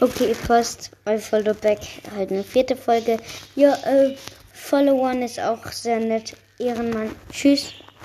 Okay, fast I Follow Back halt eine vierte Folge. Ja, äh, Follow One ist auch sehr nett. Ehrenmann. Tschüss.